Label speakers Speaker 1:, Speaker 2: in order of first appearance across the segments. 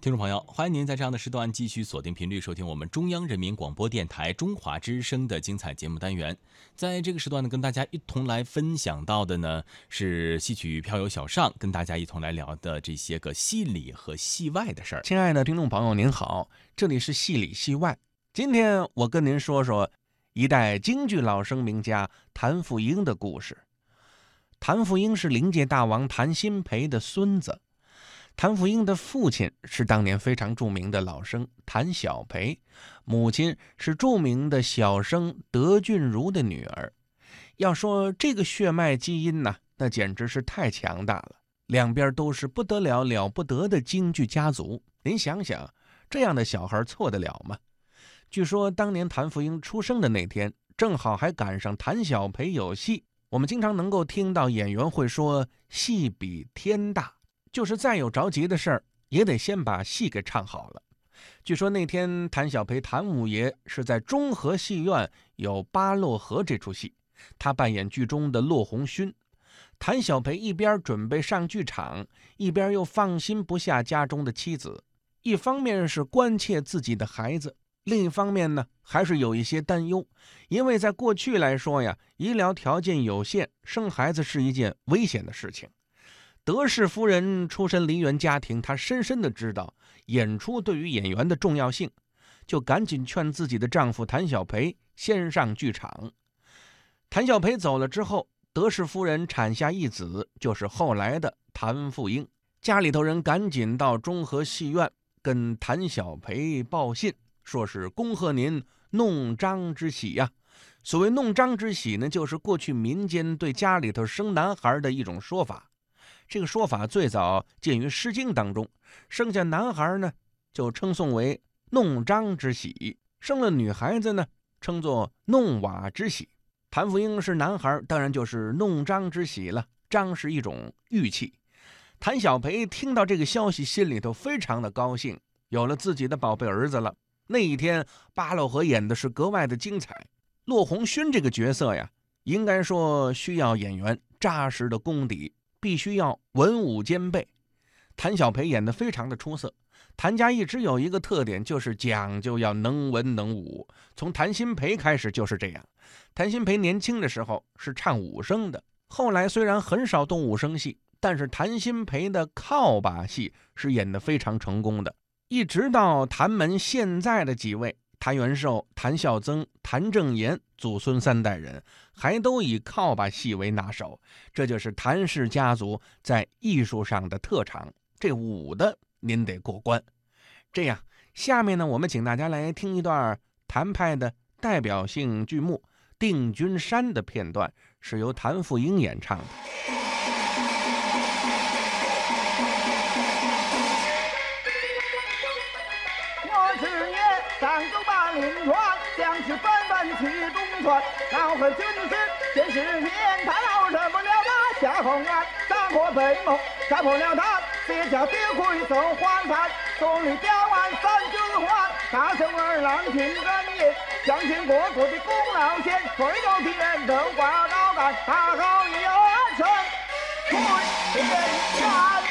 Speaker 1: 听众朋友，欢迎您在这样的时段继续锁定频率收听我们中央人民广播电台中华之声的精彩节目单元。在这个时段呢，跟大家一同来分享到的呢是戏曲飘游小尚跟大家一同来聊的这些个戏里和戏外的事儿。
Speaker 2: 亲爱的听众朋友，您好，这里是戏里戏外。今天我跟您说说一代京剧老生名家谭富英的故事。谭富英是灵界大王谭鑫培的孙子。谭富英的父亲是当年非常著名的老生谭小培，母亲是著名的小生德俊如的女儿。要说这个血脉基因呢，那简直是太强大了，两边都是不得了了不得的京剧家族。您想想，这样的小孩错得了吗？据说当年谭富英出生的那天，正好还赶上谭小培有戏。我们经常能够听到演员会说“戏比天大”。就是再有着急的事儿，也得先把戏给唱好了。据说那天谭小培谭五爷是在中和戏院有《巴洛河》这出戏，他扮演剧中的骆红勋。谭小培一边准备上剧场，一边又放心不下家中的妻子，一方面是关切自己的孩子，另一方面呢，还是有一些担忧，因为在过去来说呀，医疗条件有限，生孩子是一件危险的事情。德氏夫人出身梨园家庭，她深深的知道演出对于演员的重要性，就赶紧劝自己的丈夫谭小培先上剧场。谭小培走了之后，德氏夫人产下一子，就是后来的谭富英。家里头人赶紧到中和戏院跟谭小培报信，说是恭贺您弄璋之喜呀。所谓弄璋之喜呢，就是过去民间对家里头生男孩的一种说法。这个说法最早见于《诗经》当中，生下男孩呢，就称颂为弄璋之喜；生了女孩子呢，称作弄瓦之喜。谭富英是男孩，当然就是弄璋之喜了。璋是一种玉器。谭小培听到这个消息，心里头非常的高兴，有了自己的宝贝儿子了。那一天，八路河演的是格外的精彩。骆红勋这个角色呀，应该说需要演员扎实的功底。必须要文武兼备，谭小培演得非常的出色。谭家一直有一个特点，就是讲究要能文能武。从谭鑫培开始就是这样。谭鑫培年轻的时候是唱武生的，后来虽然很少动武生戏，但是谭鑫培的靠把戏是演得非常成功的。一直到谭门现在的几位。谭元寿、谭孝曾、谭正言祖孙三代人，还都以靠把戏为拿手，这就是谭氏家族在艺术上的特长。这武的您得过关。这样，下面呢，我们请大家来听一段谭派的代表性剧目《定军山》的片段，是由谭富英演唱的。
Speaker 3: 临川将士纷纷去东川，老和军师见世面，他老忍不了那夏红安，杀破北门，杀破了他，别叫丢盔送还汉，送你雕完三军还，大圣二郎听真言，相信国国的功劳先，所有敌人都挂刀杆，大好一成，退天山。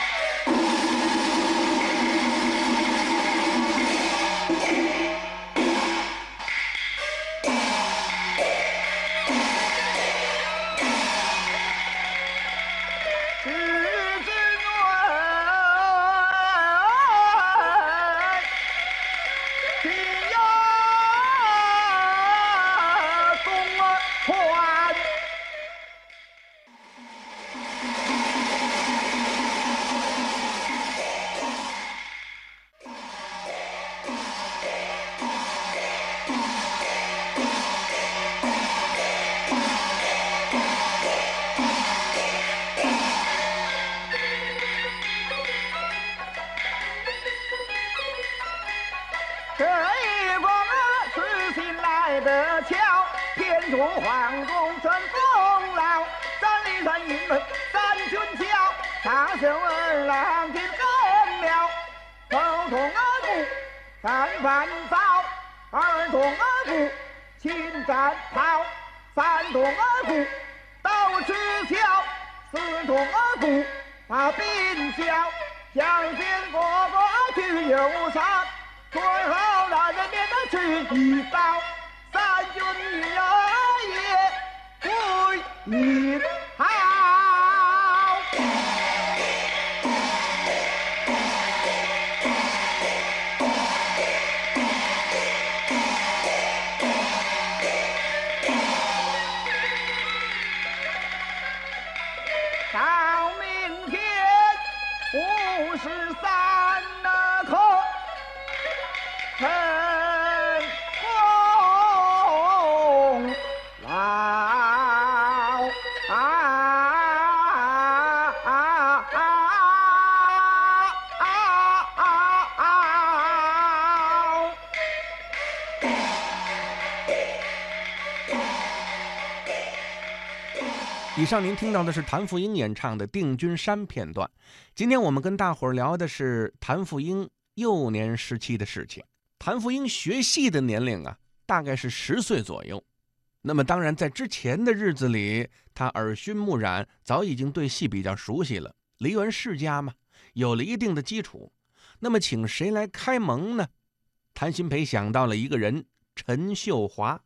Speaker 3: 大圣二郎听更妙。头痛耳骨三番早，二痛耳骨秦战袍，三痛耳骨刀持桥，四痛耳骨把兵交，相见哥哥。去游山，最后那人民的去一刀，三军也归一
Speaker 2: 以上您听到的是谭富英演唱的《定军山》片段。今天我们跟大伙儿聊的是谭富英幼年时期的事情。谭富英学戏的年龄啊，大概是十岁左右。那么当然，在之前的日子里，他耳熏目染，早已经对戏比较熟悉了。梨园世家嘛，有了一定的基础。那么请谁来开蒙呢？谭鑫培想到了一个人，陈秀华。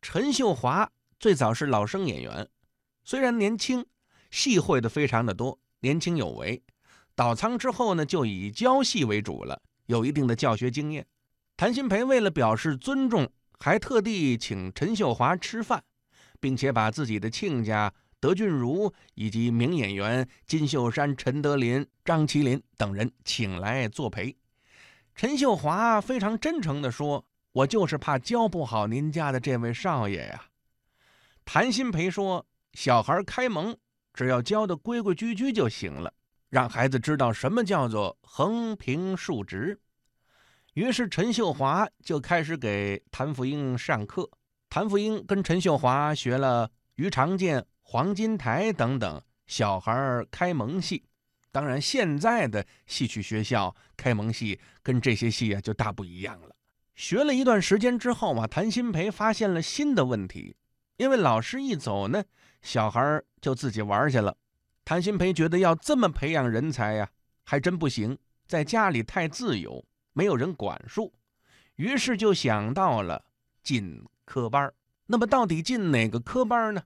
Speaker 2: 陈秀华最早是老生演员。虽然年轻，戏会的非常的多，年轻有为。倒仓之后呢，就以教戏为主了，有一定的教学经验。谭鑫培为了表示尊重，还特地请陈秀华吃饭，并且把自己的亲家德俊儒以及名演员金秀山、陈德林、张麒麟等人请来作陪。陈秀华非常真诚地说：“我就是怕教不好您家的这位少爷呀。”谭鑫培说。小孩开蒙，只要教的规规矩矩就行了，让孩子知道什么叫做横平竖直。于是陈秀华就开始给谭富英上课。谭富英跟陈秀华学了于长剑、黄金台等等小孩开蒙戏。当然，现在的戏曲学校开蒙戏跟这些戏啊就大不一样了。学了一段时间之后啊，谭鑫培发现了新的问题，因为老师一走呢。小孩就自己玩去了，谭鑫培觉得要这么培养人才呀，还真不行，在家里太自由，没有人管束，于是就想到了进科班。那么到底进哪个科班呢？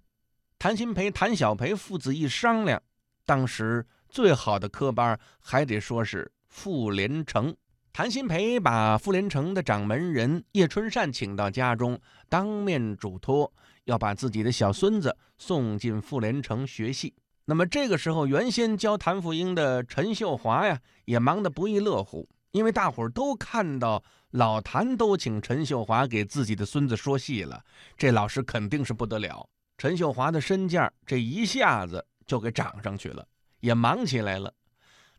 Speaker 2: 谭鑫培、谭小培父子一商量，当时最好的科班还得说是傅连城。谭鑫培把傅连城的掌门人叶春善请到家中，当面嘱托。要把自己的小孙子送进傅连城学戏。那么这个时候，原先教谭富英的陈秀华呀，也忙得不亦乐乎，因为大伙儿都看到老谭都请陈秀华给自己的孙子说戏了，这老师肯定是不得了。陈秀华的身价这一下子就给涨上去了，也忙起来了。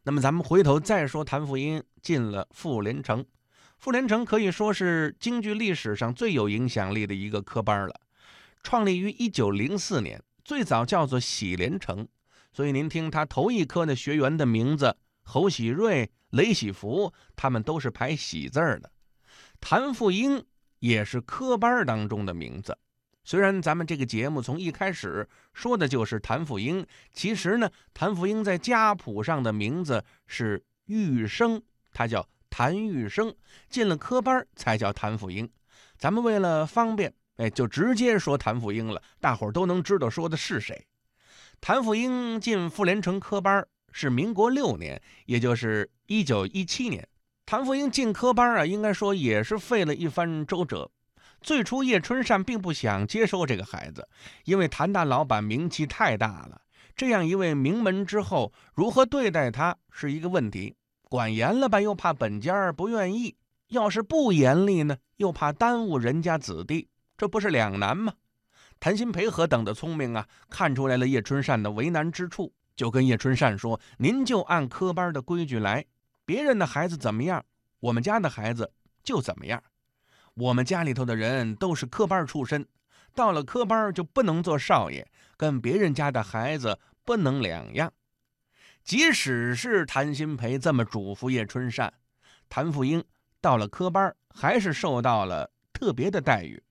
Speaker 2: 那么咱们回头再说，谭富英进了傅连城，傅连城可以说是京剧历史上最有影响力的一个科班了。创立于一九零四年，最早叫做喜连城，所以您听他头一科的学员的名字侯喜瑞、雷喜福，他们都是排喜字儿的。谭富英也是科班当中的名字。虽然咱们这个节目从一开始说的就是谭富英，其实呢，谭富英在家谱上的名字是玉生，他叫谭玉生，进了科班才叫谭富英。咱们为了方便。哎，就直接说谭富英了，大伙儿都能知道说的是谁。谭富英进傅连城科班是民国六年，也就是一九一七年。谭富英进科班啊，应该说也是费了一番周折。最初叶春善并不想接收这个孩子，因为谭大老板名气太大了，这样一位名门之后，如何对待他是一个问题。管严了吧，又怕本家不愿意；要是不严厉呢，又怕耽误人家子弟。这不是两难吗？谭鑫培何等的聪明啊，看出来了叶春善的为难之处，就跟叶春善说：“您就按科班的规矩来，别人的孩子怎么样，我们家的孩子就怎么样。我们家里头的人都是科班出身，到了科班就不能做少爷，跟别人家的孩子不能两样。即使是谭鑫培这么嘱咐叶春善，谭富英到了科班还是受到了特别的待遇。”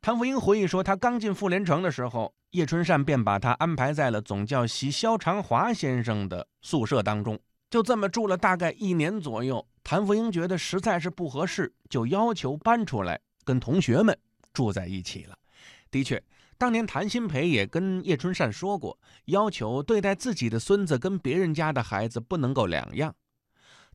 Speaker 2: 谭富英回忆说：“他刚进傅连城的时候，叶春善便把他安排在了总教习萧长华先生的宿舍当中，就这么住了大概一年左右。
Speaker 3: 谭富英觉得实在是不合适，就要求搬出来跟同学们住在一起了。的确，当年谭鑫培也跟叶春善说过，要求对待自己的孙子跟别人家的孩子不能够两样。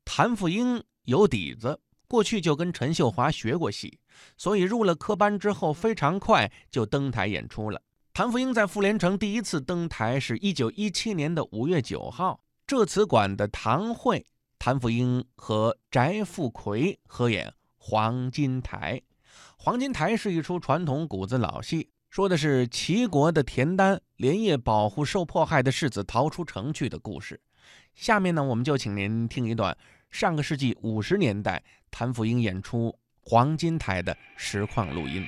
Speaker 3: 谭富英有底子，过去就跟陈秀华学过戏，所以入了科班之后，非常快就登台演出了。谭富英在傅连城第一次登台是一九一七年的五月九号，浙词馆的堂会。谭富英和翟富奎合演《黄金台》。《黄金台》是一出传统谷子老戏，说的是齐国的田丹连夜保护受迫害的世子逃出城去的故事。下面呢，我们就请您听一段上个世纪五十年代谭富英演出《黄金台》的实况录音。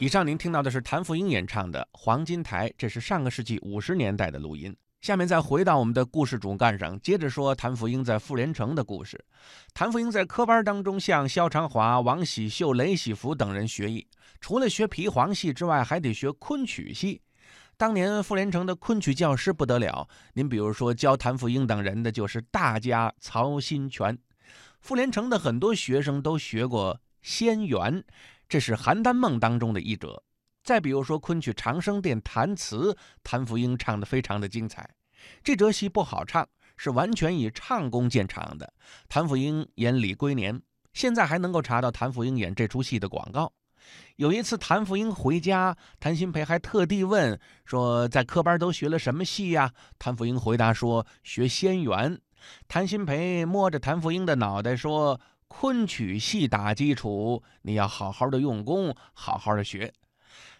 Speaker 3: 以上您听到的是谭富英演唱的《黄金台》，这是上个世纪五十年代的录音。下面再回到我们的故事主干上，接着说谭富英在傅连城的故事。谭富英在科班当中向萧长华、王喜秀、雷喜福等人学艺，除了学皮黄戏之外，还得学昆曲戏。
Speaker 2: 当年傅连城的昆曲教师不得了，您比如说教谭富英等人的就是大家曹新全。傅连城的很多学生都学过仙缘，这是邯郸梦当中的一折。再比如说昆曲《长生殿》弹词，谭富英唱得非常的精彩。这折戏不好唱，是完全以唱功见长的。谭富英演李龟年，现在还能够查到谭富英演这出戏的广告。有一次，谭富英回家，谭鑫培还特地问说：“在科班都学了什么戏呀？”谭富英回答说：“学仙缘。”谭鑫培摸着谭富英的脑袋说：“昆曲戏打基础，你要好好的用功，好好的学。”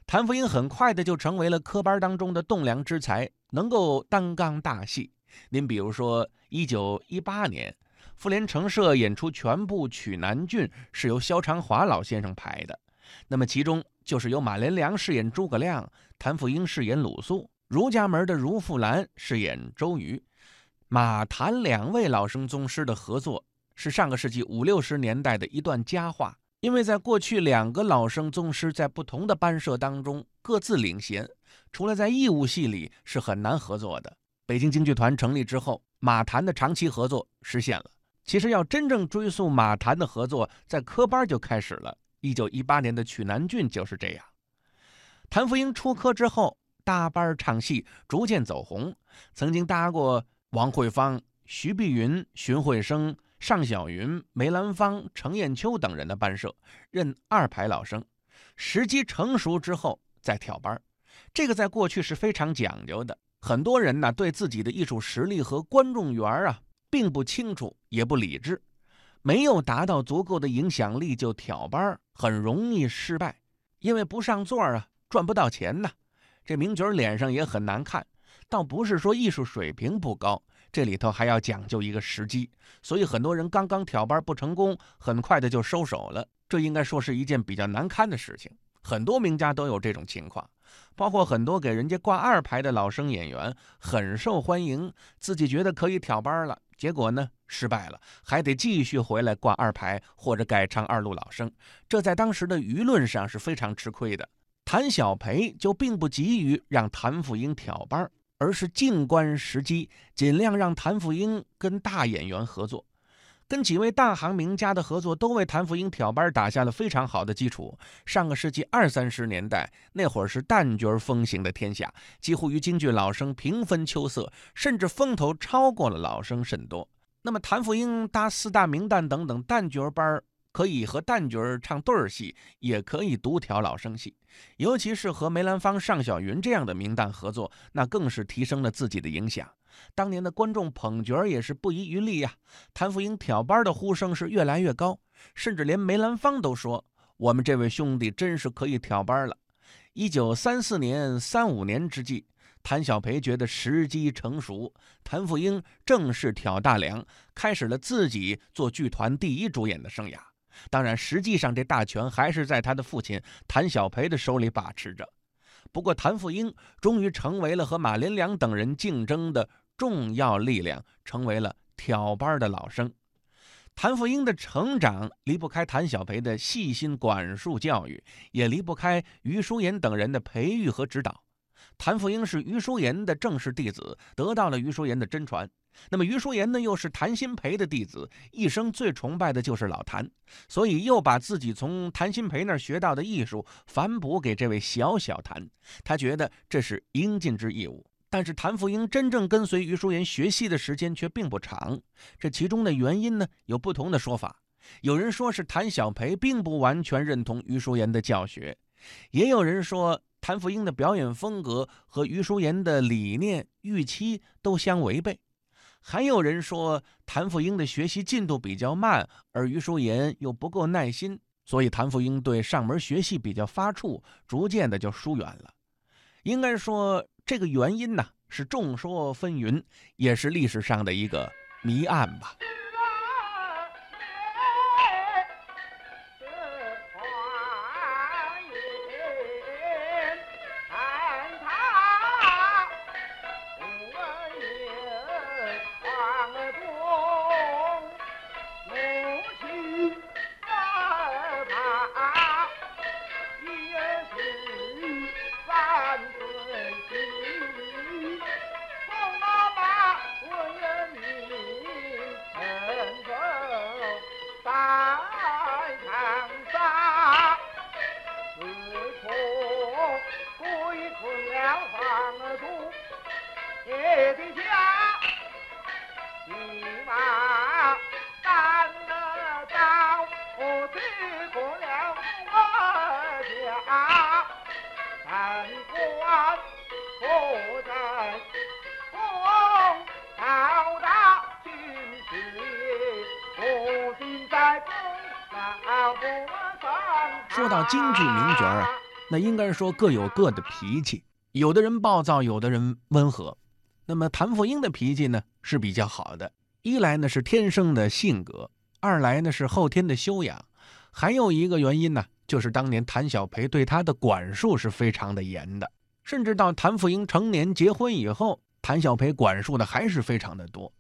Speaker 2: 谭富英很快的就成为了科班当中的栋梁之才，能够担纲大戏。您比如说，一九一八年，妇联城社演出全部《曲南郡》，是由萧长华老先生排的。那么其中就是由马连良饰演诸葛亮，谭富英饰演鲁肃，儒家门的如富兰饰演周瑜。马谭两位老生宗师的合作是上个世纪五六十年代的一段佳话，因为在过去两个老生宗师在不同的班社当中各自领衔，除了在义务戏里是很难合作的。北京京剧团成立之后，马谭的长期合作实现了。其实要真正追溯马谭的合作，在科班就开始了。一九一八年的《曲南郡》就是这样。谭富英出科之后，搭班唱戏，逐渐走红，曾经搭过王惠芳、徐碧云、荀慧生、尚小云、梅兰芳、程砚秋等人的班社，任二排老生。时机成熟之后再跳班，这个在过去是非常讲究的。很多人呢，对自己的艺术实力和观众缘啊，并不清楚，也不理智。没有达到足够的影响力就挑班，很容易失败，因为不上座啊，赚不到钱呐。这名角脸上也很难看。倒不是说艺术水平不高，这里头还要讲究一个时机。所以很多人刚刚挑班不成功，很快的就收手了。这应该说是一件比较难堪的事情。很多名家都有这种情况，包括很多给人家挂二排的老生演员，很受欢迎，自己觉得可以挑班了。结果呢，失败了，还得继续回来挂二排或者改唱二路老生，这在当时的舆论上是非常吃亏的。谭小培就并不急于让谭富英挑班，而是静观时机，尽量让谭富英跟大演员合作。跟几位大行名家的合作，都为谭富英挑班打下了非常好的基础。上个世纪二三十年代那会儿是旦角风行的天下，几乎与京剧老生平分秋色，甚至风头超过了老生甚多。那么谭富英搭四大名旦等等旦角班可以和旦角唱对儿戏，也可以独挑老生戏。尤其是和梅兰芳、尚小云这样的名旦合作，那更是提升了自己的影响。当年的观众捧角也是不遗余力呀，谭富英挑班的呼声是越来越高，甚至连梅兰芳都说：“我们这位兄弟真是可以挑班了。”一九三四年、三五年之际，谭小培觉得时机成熟，谭富英正式挑大梁，开始了自己做剧团第一主演的生涯。当然，实际上这大权还是在他的父亲谭小培的手里把持着。不过，谭富英终于成为了和马连良等人竞争的。重要力量成为了挑班的老生，谭富英的成长离不开谭小培的细心管束教育，也离不开于淑妍等人的培育和指导。谭富英是于淑妍的正式弟子，得到了于淑妍的真传。那么余淑妍呢，又是谭鑫培的弟子，一生最崇拜的就是老谭，所以又把自己从谭鑫培那儿学到的艺术反哺给这位小小谭，他觉得这是应尽之义务。但是谭富英真正跟随余淑妍学戏的时间却并不长，这其中的原因呢有不同的说法。有人说是谭小培并不完全认同余淑妍的教学，也有人说谭富英的表演风格和余淑妍的理念预期都相违背，还有人说谭富英的学习进度比较慢，而于淑妍又不够耐心，所以谭富英对上门学习比较发怵，逐渐的就疏远了。应该说。这个原因呢是众说纷纭，也是历史上的一个谜案吧。剧名角儿啊，那应该说各有各的脾气，有的人暴躁，有的人温和。那么谭富英的脾气呢是比较好的，一来呢是天生的性格，二来呢是后天的修养，还有一个原因呢，就是当年谭小培对他的管束是非常的严的，甚至到谭富英成年结婚以后，谭小培管束的还是非常的多。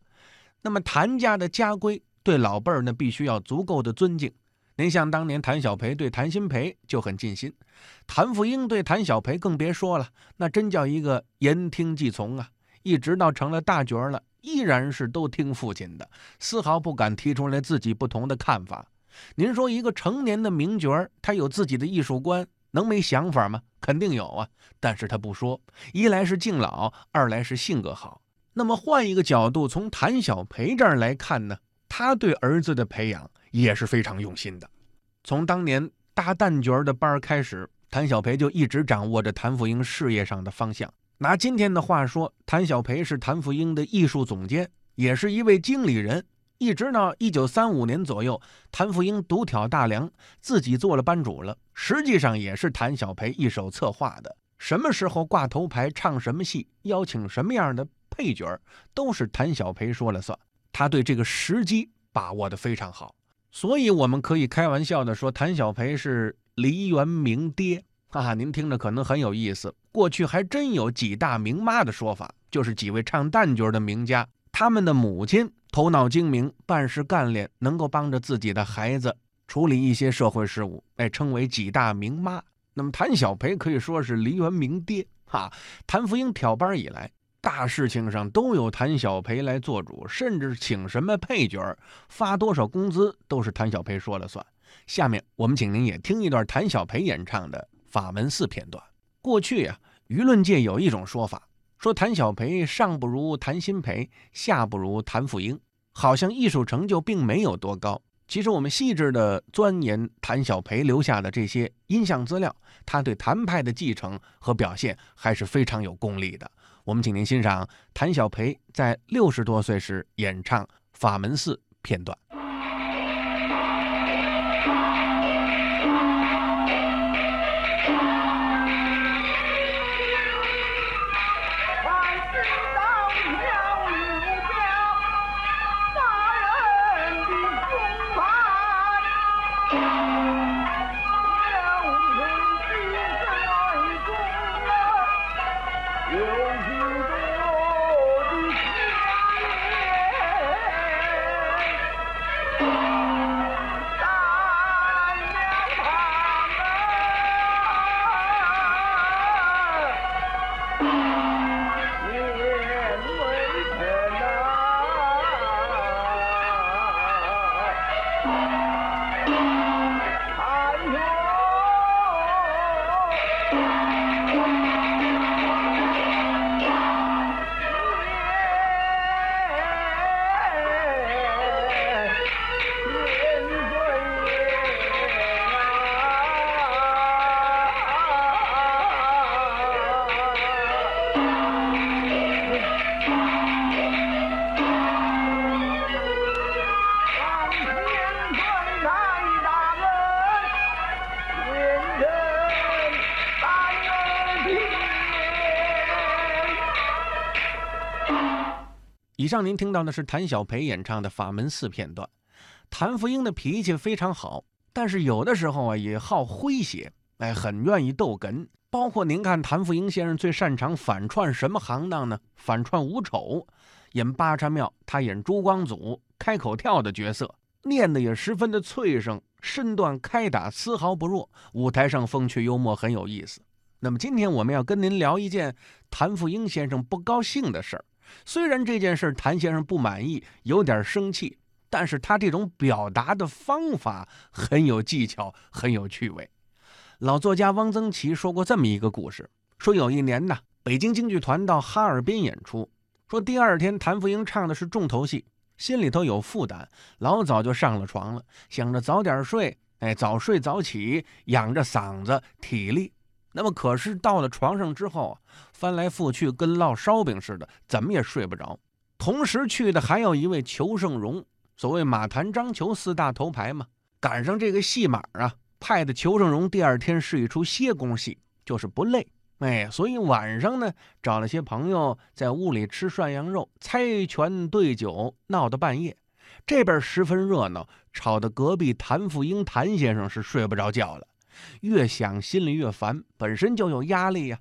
Speaker 2: 那么谭家的家规对老辈儿呢必须要足够的尊敬。您像当年谭小培对谭鑫培就很尽心，谭富英对谭小培更别说了，那真叫一个言听计从啊！一直到成了大角了，依然是都听父亲的，丝毫不敢提出来自己不同的看法。您说一个成年的名角儿，他有自己的艺术观，能没想法吗？肯定有啊，但是他不说，一来是敬老，二来是性格好。那么换一个角度，从谭小培这儿来看呢，他对儿子的培养也是非常用心的。从当年搭旦角的班儿开始，谭小培就一直掌握着谭富英事业上的方向。拿今天的话说，谭小培是谭富英的艺术总监，也是一位经理人。一直到一九三五年左右，谭富英独挑大梁，自己做了班主了。实际上也是谭小培一手策划的。什么时候挂头牌，唱什么戏，邀请什么样的配角，都是谭小培说了算。他对这个时机把握的非常好，所以我们可以开玩笑的说，谭小培是梨园名爹。哈哈，您听着可能很有意思。过去还真有几大名妈的说法，就是几位唱旦角的名家，他们的母亲头脑精明，办事干练，能够帮着自己的孩子处理一些社会事务，被称为几大名妈。那么谭小培可以说是梨园名爹。哈，谭富英挑班以来，大事情上都有谭小培来做主，甚至请什么配角、发多少工资，都是谭小培说了算。下面我们请您也听一段谭小培演唱的。法门寺片段。过去啊，舆论界有一种说法，说谭小培上不如谭鑫培，下不如谭富英，好像艺术成就并没有多高。其实我们细致的钻研谭小培留下的这些音像资料，他对谭派的继承和表现还是非常有功力的。我们请您欣赏谭小培在六十多岁时演唱《法门寺》片段。上您听到的是谭小培演唱的《法门寺》片段。谭富英的脾气非常好，但是有的时候啊也好诙谐，哎，很愿意逗哏。包括您看，谭富英先生最擅长反串什么行当呢？反串武丑，演八叉庙，他演朱光祖开口跳的角色，念的也十分的脆声，身段开打丝毫不弱，舞台上风趣幽默，很有意思。那么今天我们要跟您聊一件谭富英先生不高兴的事儿。虽然这件事谭先生不满意，有点生气，但是他这种表达的方法很有技巧，很有趣味。老作家汪曾祺说过这么一个故事：说有一年呢，北京京剧团到哈尔滨演出，说第二天谭富英唱的是重头戏，心里头有负担，老早就上了床了，想着早点睡，哎，早睡早起，养着嗓子体力。那么可是到了床上之后啊，翻来覆去跟烙烧饼似的，怎么也睡不着。同时去的还有一位裘盛戎，所谓马谭张裘四大头牌嘛，赶上这个戏码啊，派的裘盛戎第二天是一出歇工戏，就是不累。哎，所以晚上呢，找了些朋友在屋里吃涮羊肉、猜拳对酒，闹到半夜。这边十分热闹，吵得隔壁谭富英谭先生是睡不着觉了。越想心里越烦，本身就有压力呀。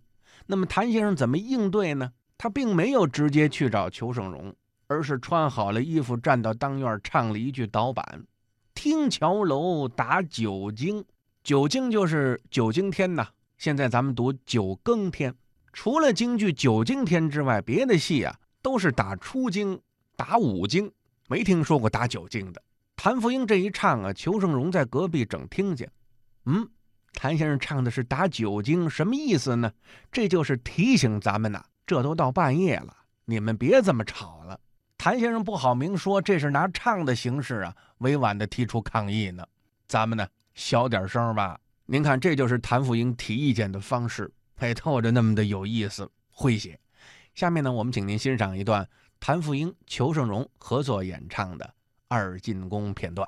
Speaker 2: 那么谭先生怎么应对呢？他并没有直接去找裘盛戎，而是穿好了衣服站到当院唱了一句导板：“听桥楼打九更，九更就是九更天呐。现在咱们读九更天。除了京剧九更天之外，别的戏啊都是打初更、打五更，没听说过打九更的。谭富英这一唱啊，裘盛戎在隔壁整听见，嗯。”谭先生唱的是打酒精，什么意思呢？这就是提醒咱们呐，这都到半夜了，你们别这么吵了。谭先生不好明说，这是拿唱的形式啊，委婉的提出抗议呢。咱们呢，小点声吧。您看，这就是谭富英提意见的方式，配透着那么的有意思、诙谐。下面呢，我们请您欣赏一段谭富英、裘盛戎合作演唱的《二进宫》片段。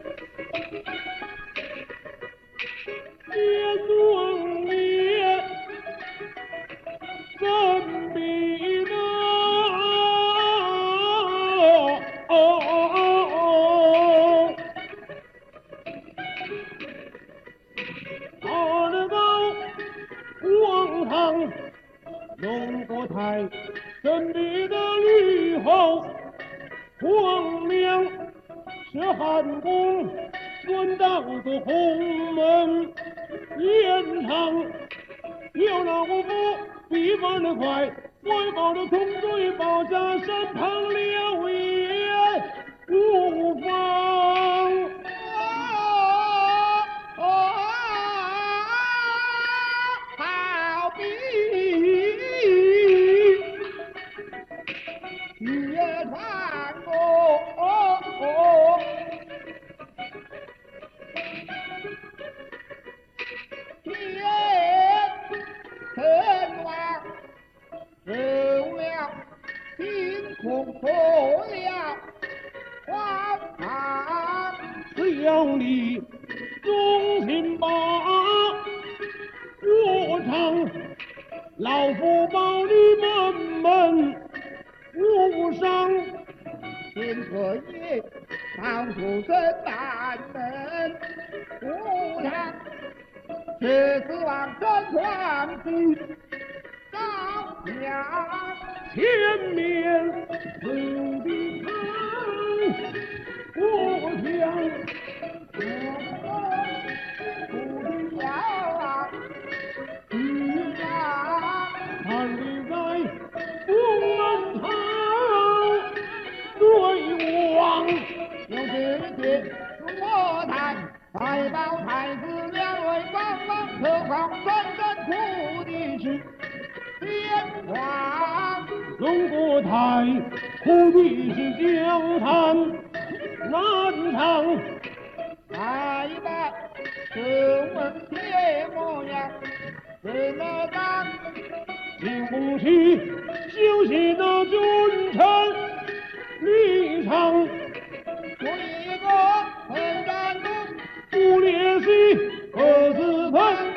Speaker 3: 太保太子两位帮忙，何况真正苦的是边关。
Speaker 4: 龙国台苦的是江滩难长，
Speaker 3: 太保请问铁模样怎么当？
Speaker 4: 请不起休息的君臣立场，
Speaker 3: 猛战斗，不怜惜，各自奔。